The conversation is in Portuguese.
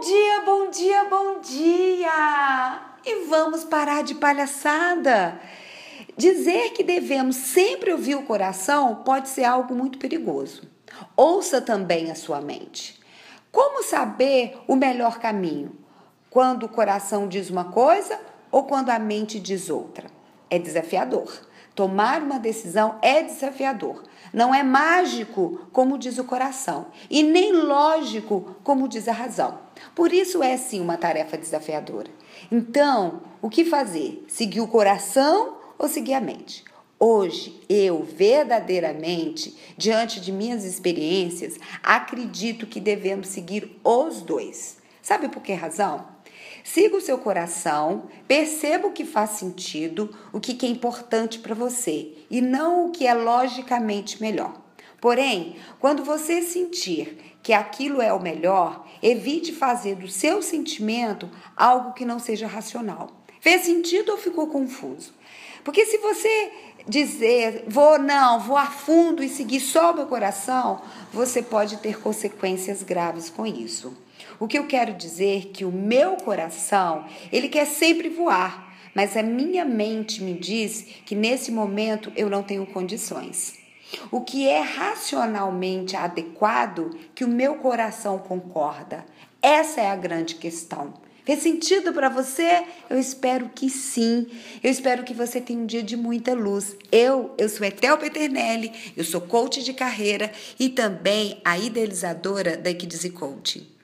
Bom dia, bom dia, bom dia! E vamos parar de palhaçada. Dizer que devemos sempre ouvir o coração pode ser algo muito perigoso. Ouça também a sua mente. Como saber o melhor caminho? Quando o coração diz uma coisa ou quando a mente diz outra? É desafiador. Tomar uma decisão é desafiador. Não é mágico, como diz o coração, e nem lógico, como diz a razão. Por isso é sim uma tarefa desafiadora. Então, o que fazer? Seguir o coração ou seguir a mente? Hoje, eu verdadeiramente, diante de minhas experiências, acredito que devemos seguir os dois. Sabe por que razão? Siga o seu coração, perceba o que faz sentido, o que é importante para você e não o que é logicamente melhor. Porém, quando você sentir que aquilo é o melhor, evite fazer do seu sentimento algo que não seja racional. Fez sentido ou ficou confuso? Porque se você dizer, vou não, vou a fundo e seguir só o meu coração, você pode ter consequências graves com isso. O que eu quero dizer é que o meu coração, ele quer sempre voar, mas a minha mente me diz que nesse momento eu não tenho condições. O que é racionalmente adequado que o meu coração concorda. Essa é a grande questão. Fez sentido para você? Eu espero que sim. Eu espero que você tenha um dia de muita luz. Eu, eu sou Etel Peternelli, eu sou coach de carreira e também a idealizadora da Equidize Coaching.